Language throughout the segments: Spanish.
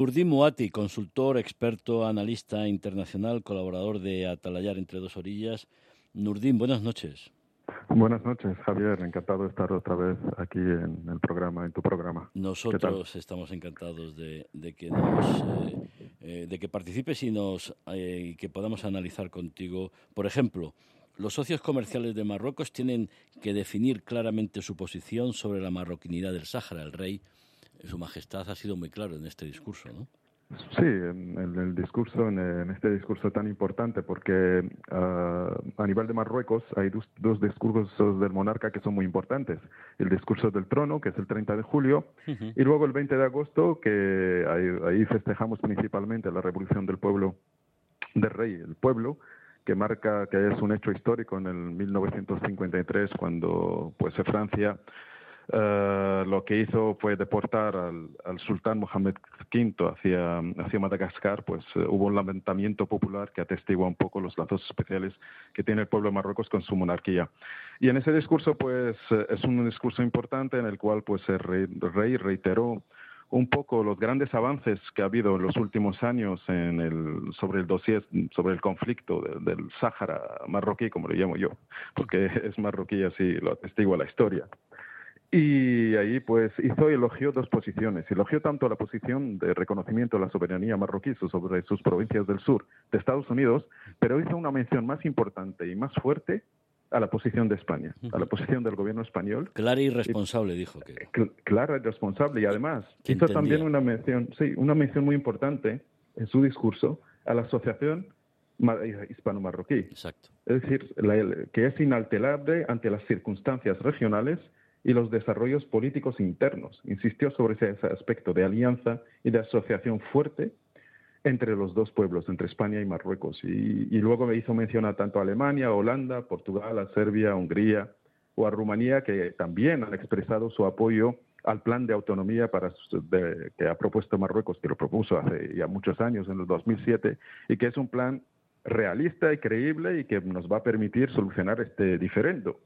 Urdín Muati, consultor, experto, analista internacional, colaborador de Atalayar entre dos orillas. Nurdín, buenas noches. Buenas noches, Javier. Encantado de estar otra vez aquí en el programa, en tu programa. Nosotros estamos encantados de, que nos, eh, eh, de que participes y nos eh, que podamos analizar contigo. Por ejemplo, los socios comerciales de Marruecos tienen que definir claramente su posición sobre la marroquinidad del Sáhara. El rey su Majestad ha sido muy claro en este discurso, ¿no? Sí, en, el discurso, en, este discurso tan importante, porque ah, a nivel de Marruecos hay dos, discursos del monarca que son muy importantes. El discurso del trono, que es el 30 de julio, y luego el 20 de agosto, que ahí, festejamos principalmente la revolución del pueblo, del rey, el pueblo, que marca que es un hecho histórico en el 1953, cuando pues Francia eh, lo que hizo fue deportar al, sultán Mohamed V hacia, hacia Madagascar, pues eh, hubo un lamentamiento popular que atestigua un poco los lazos especiales que tiene el pueblo de Marruecos con su monarquía. Y en ese discurso, pues eh, es un discurso importante en el cual pues el rey, reiteró un poco los grandes avances que ha habido en los últimos años en el, sobre el dossier, sobre el conflicto del Sáhara marroquí, como lo llamo yo, porque es marroquí así lo atestigua la historia. Y ahí pues hizo elogió dos posiciones. Elogió tanto la posición de reconocimiento de la soberanía marroquí sobre sus provincias del sur de Estados Unidos, pero hizo una mención más importante y más fuerte a la posición de España, a la posición del gobierno español. Clara y responsable, dijo que. Clara y responsable. Y además hizo también una mención, sí, una mención muy importante en su discurso a la Asociación Hispano-Marroquí. Exacto. Es decir, que es inalterable ante las circunstancias regionales y los desarrollos políticos internos. Insistió sobre ese aspecto de alianza y de asociación fuerte entre los dos pueblos, entre España y Marruecos. Y, luego me hizo mencionar tanto a Alemania, Holanda, Portugal, a Serbia, Hungría o a Rumanía, que también han expresado su apoyo al plan de autonomía para, que ha propuesto Marruecos, que lo propuso hace ya muchos años, en el 2007, y que es un plan realista y creíble y que nos va a permitir solucionar este diferendo.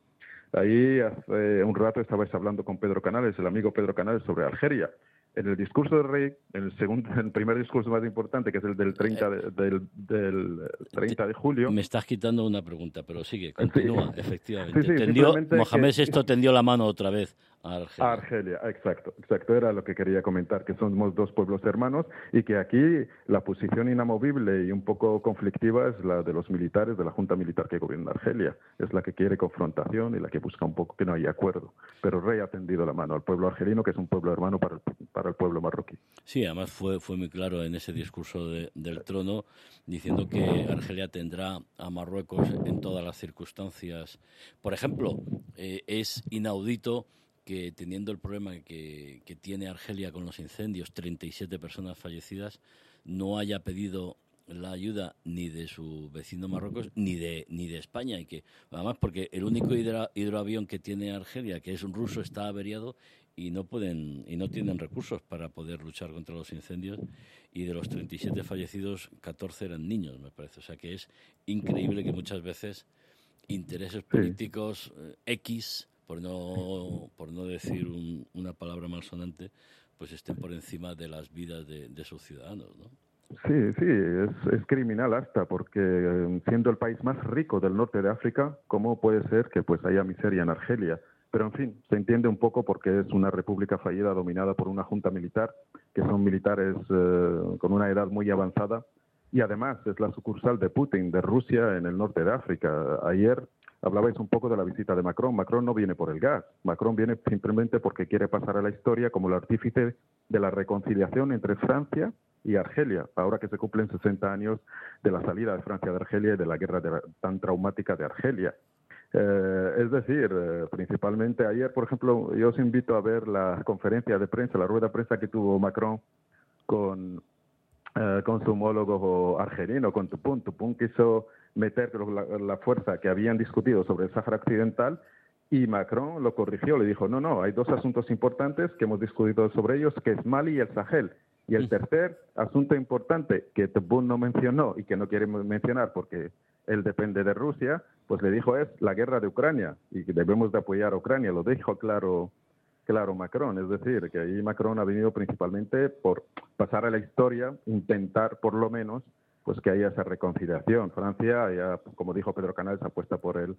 Ahí hace un rato estabais hablando con Pedro Canales, el amigo Pedro Canales, sobre Algeria en el discurso del rey, en el segundo, el primer discurso más importante, que es el del 30 de, del, del 30 de julio. Me estás quitando una pregunta, pero sigue, continúa, efectivamente. tendió, Mohamed VI tendió la mano otra vez Argelia. Argelia, exacto, exacto, era lo que quería comentar, que somos dos pueblos hermanos y que aquí la posición inamovible y un poco conflictiva es la de los militares, de la junta militar que gobierna Argelia. Es la que quiere confrontación y la que busca un poco que no haya acuerdo. Pero el rey ha tendido la mano al pueblo argelino, que es un pueblo hermano para para el pueblo marroquí. Sí, además fue, fue muy claro en ese discurso del trono diciendo que Argelia tendrá a Marruecos en todas las circunstancias. Por ejemplo, eh, es inaudito que teniendo el problema que, que tiene Argelia con los incendios, 37 personas fallecidas, no haya pedido la ayuda ni de su vecino Marruecos ni de ni de España. Y que además porque el único hidroavión que tiene Argelia que es un ruso está averiado y no pueden y no tienen recursos para poder luchar contra los incendios. Y de los 37 fallecidos 14 eran niños me parece. O sea que es increíble que muchas veces intereses políticos eh, X por no por no decir una palabra malsonante pues estén por encima de las vidas de, sus ciudadanos ¿no? Sí, sí, es, es, criminal hasta porque eh, siendo el país más rico del norte de África, ¿cómo puede ser que pues haya miseria en Argelia? Pero en fin, se entiende un poco porque es una república fallida dominada por una junta militar, que son militares eh, con una edad muy avanzada, y además es la sucursal de Putin, de Rusia, en el norte de África. Ayer hablabais un poco de la visita de Macron. Macron no viene por el gas, Macron viene simplemente porque quiere pasar a la historia como el artífice de la reconciliación entre Francia y Argelia, ahora que se cumplen 60 años de la salida de Francia de Argelia y de la guerra tan traumática de Argelia. Eh, es decir, eh, principalmente ayer, por ejemplo, yo os invito a ver la conferencia de prensa, la rueda de prensa que tuvo Macron con, eh, con su homólogo argelino, con Tupun. Tupun quiso meter la, fuerza que habían discutido sobre el Sáhara Occidental y Macron lo corrigió, le dijo, no, no, hay dos asuntos importantes que hemos discutido sobre ellos, que es Mali y el Sahel. Y el tercer asunto importante que Tebboune no mencionó y que no quiere mencionar porque él depende de Rusia, pues le dijo es la guerra de Ucrania y que debemos de apoyar a Ucrania. Lo dijo claro claro Macron, es decir, que ahí Macron ha venido principalmente por pasar a la historia, intentar por lo menos pues que haya esa reconciliación. Francia, ya, como dijo Pedro Canales, apuesta por el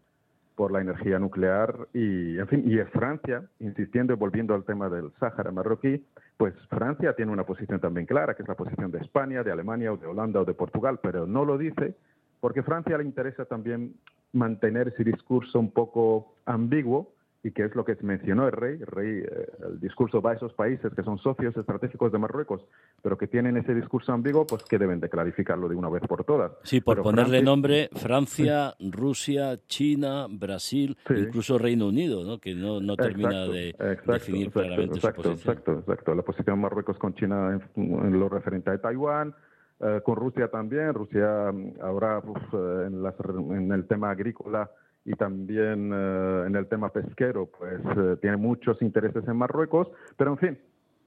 por la energía nuclear y, en fin, y es Francia, insistiendo y volviendo al tema del Sáhara marroquí, pues Francia tiene una posición también clara, que es la posición de España, de Alemania o de Holanda o de Portugal, pero no lo dice porque Francia le interesa también mantener ese discurso un poco ambiguo y que es lo que mencionó el rey. El rey, eh, el discurso va a esos países que son socios estratégicos de Marruecos, pero que tienen ese discurso ambiguo, pues que deben de clarificarlo de una vez por todas. Sí, por ponerle nombre, Francia, Rusia, China, Brasil, incluso Reino Unido, ¿no? que no, no termina de definir claramente su posición. Exacto, exacto. La posición de Marruecos con China en, lo referente a Taiwán, eh, con Rusia también. Rusia mm, ahora eh, en, en el tema agrícola y también eh, en el tema pesquero, pues eh, tiene muchos intereses en Marruecos, pero en fin,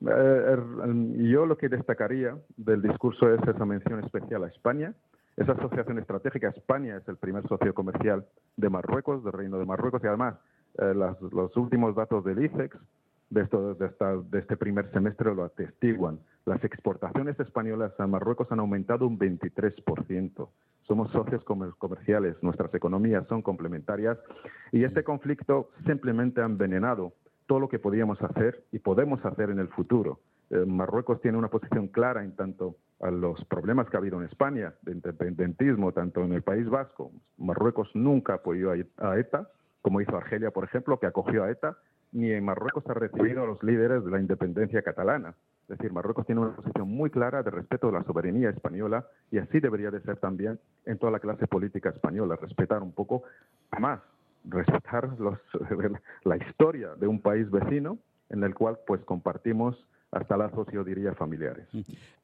eh, yo lo que destacaría del discurso es esa mención especial a España, esa asociación estratégica. España es el primer socio comercial de Marruecos, del Reino de Marruecos, y además los últimos datos del ICEX de, esto, de, esta, de este primer semestre lo atestiguan. Las exportaciones españolas a Marruecos han aumentado un 23%. Somos socios comerciales, nuestras economías son complementarias y este conflicto simplemente ha envenenado todo lo que podíamos hacer y podemos hacer en el futuro. Eh, Marruecos tiene una posición clara en tanto a los problemas que ha habido en España de independentismo, tanto en el País Vasco. Marruecos nunca apoyó a ETA, como hizo Argelia, por ejemplo, que acogió a ETA, ni en Marruecos ha recibido a los líderes de la independencia catalana. Es decir, Marruecos tiene una posición muy clara de respeto a la soberanía española y así debería de ser también en toda la clase política española, respetar un poco, más, respetar la historia de un país vecino en el cual pues compartimos hasta lazos, yo diría, familiares.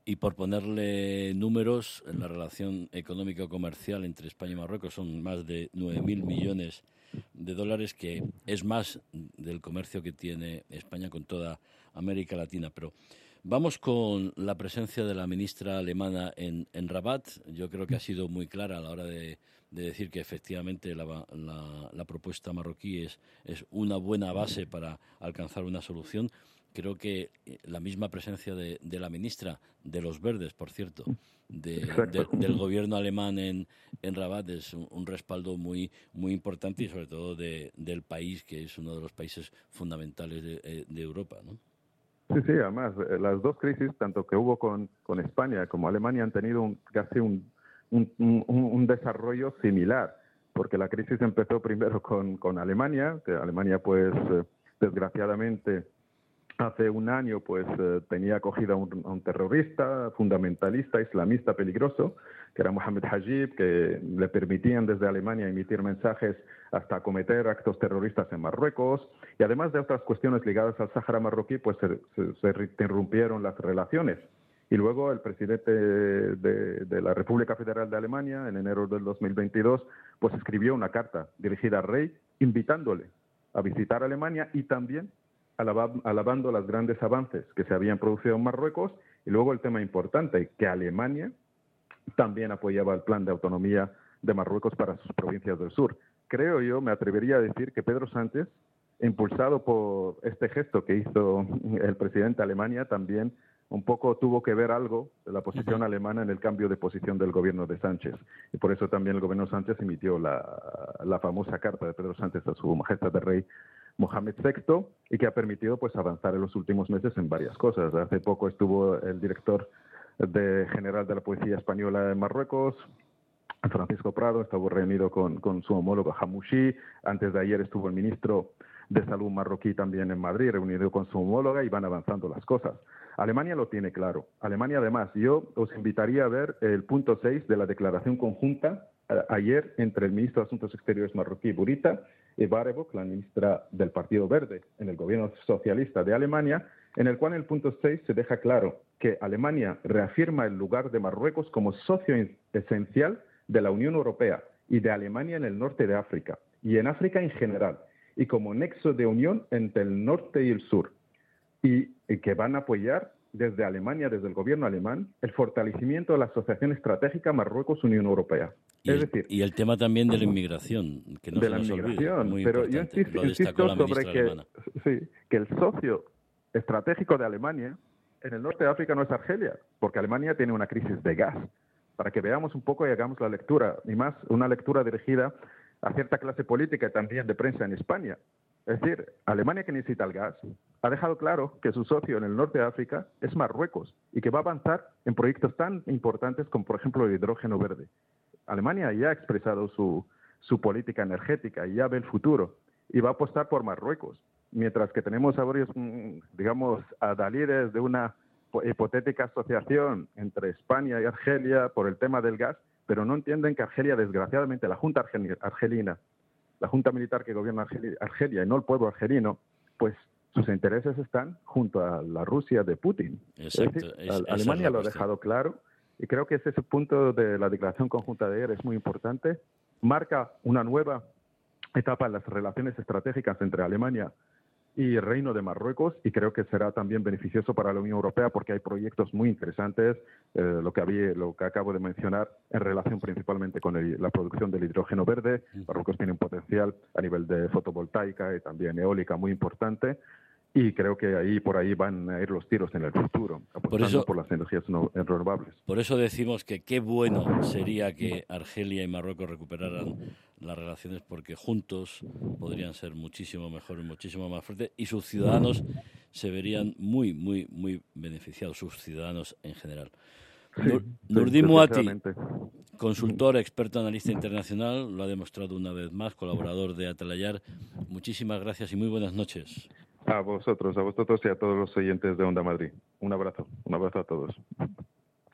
Y por ponerle números, la relación económico-comercial entre España y Marruecos son más de 9.000 millones de dólares, que es más del comercio que tiene España con toda América Latina. Pero vamos con la presencia de la ministra alemana en, en Rabat. Yo creo que ha sido muy clara a la hora de, decir que efectivamente la, la, propuesta marroquí es, es una buena base para alcanzar una solución creo que eh, la misma presencia de, la ministra de los Verdes, por cierto, del gobierno alemán en, en Rabat es un, respaldo muy muy importante y sobre todo del país que es uno de los países fundamentales de, eh, Europa, ¿no? Sí, sí, además eh, las dos crisis, tanto que hubo con, con España como Alemania, han tenido un, casi un, un, desarrollo similar, porque la crisis empezó primero con, con Alemania, que Alemania pues desgraciadamente hace un año pues eh, tenía acogida a un, terrorista fundamentalista islamista peligroso que era Mohamed Hajib que le permitían desde Alemania emitir mensajes hasta cometer actos terroristas en Marruecos. Y además de otras cuestiones ligadas al Sáhara marroquí pues se, interrumpieron las relaciones. Y luego el presidente de, de, la República Federal de Alemania en enero del 2022 pues escribió una carta dirigida al rey invitándole a visitar Alemania y también alabando los grandes avances que se habían producido en Marruecos y luego el tema importante, que Alemania también apoyaba el plan de autonomía de Marruecos para sus provincias del sur. Creo yo, me atrevería a decir que Pedro Sánchez, impulsado por este gesto que hizo el presidente de Alemania, también un poco tuvo que ver algo de la posición alemana en el cambio de posición del gobierno de Sánchez. Y por eso también el gobierno Sánchez emitió la, la famosa carta de Pedro Sánchez a su majestad de rey Mohamed VI y que ha permitido pues avanzar en los últimos meses en varias cosas. Hace poco estuvo el director general de la Policía Española en Marruecos, Francisco Prado, estuvo reunido con, con su homólogo Hamouchi. Antes de ayer estuvo el ministro de Salud marroquí también en Madrid, reunido con su homóloga y van avanzando las cosas. Alemania lo tiene claro. Alemania, además, yo os invitaría a ver el punto 6 de la declaración conjunta ayer entre el ministro de Asuntos Exteriores marroquí, Burita, y Barebok, la ministra del Partido Verde en el gobierno socialista de Alemania, en el cual en el punto 6 se deja claro que Alemania reafirma el lugar de Marruecos como socio esencial de la Unión Europea y de Alemania en el norte de África y en África en general, y como nexo de unión entre el norte y el sur, y, que van a apoyar desde Alemania, desde el gobierno alemán, el fortalecimiento de la asociación estratégica Marruecos-Unión Europea. Y es el, decir, y el tema también de la inmigración, que no de se la nos inmigración, olvide, pero yo importante. insisto, destacó insisto sobre que, sí, que el socio estratégico de Alemania en el norte de África no es Argelia, porque Alemania tiene una crisis de gas. Para que veamos un poco y hagamos la lectura, y más una lectura dirigida a cierta clase política y también de prensa en España. Es decir, Alemania que necesita el gas ha dejado claro que su socio en el norte de África es Marruecos y que va a avanzar en proyectos tan importantes como, por ejemplo, el hidrógeno verde. Alemania ya ha expresado su, su política energética y ya ve el futuro y va a apostar por Marruecos, mientras que tenemos a varios, mm, digamos, adalides de una hipotética asociación entre España y Argelia por el tema del gas, pero no entienden que Argelia, desgraciadamente, la Junta argelina, la Junta Militar que gobierna Argelia y no el pueblo argelino, pues sus intereses están junto a la Rusia de Putin. Exacto, es decir, es- esa es Alemania lo ha dejado claro y creo que ese punto de la declaración conjunta de ayer es muy importante. Marca una nueva etapa en las relaciones estratégicas entre Alemania y el Reino de Marruecos y creo que será también beneficioso para la Unión Europea porque hay proyectos muy interesantes, eh, lo que había, lo que acabo de mencionar en relación principalmente con el- la producción del hidrógeno verde. Marruecos tiene un potencial a nivel de fotovoltaica y también eólica muy importante y creo que ahí por ahí van a ir los tiros en el futuro, apostando eso- por las energías no- renovables. Por eso decimos que qué bueno sería que Argelia y Marruecos recuperaran las relaciones porque juntos podrían ser muchísimo mejor y muchísimo más fuertes y sus ciudadanos se verían muy, muy, muy beneficiados, sus ciudadanos en general. Sí, Nurdin Muati, consultor, experto, analista internacional, lo ha demostrado una vez más, colaborador de Atalayar. Muchísimas gracias y muy buenas noches. A vosotros, a vosotros y a todos los oyentes de Onda Madrid. Un abrazo, un abrazo a todos.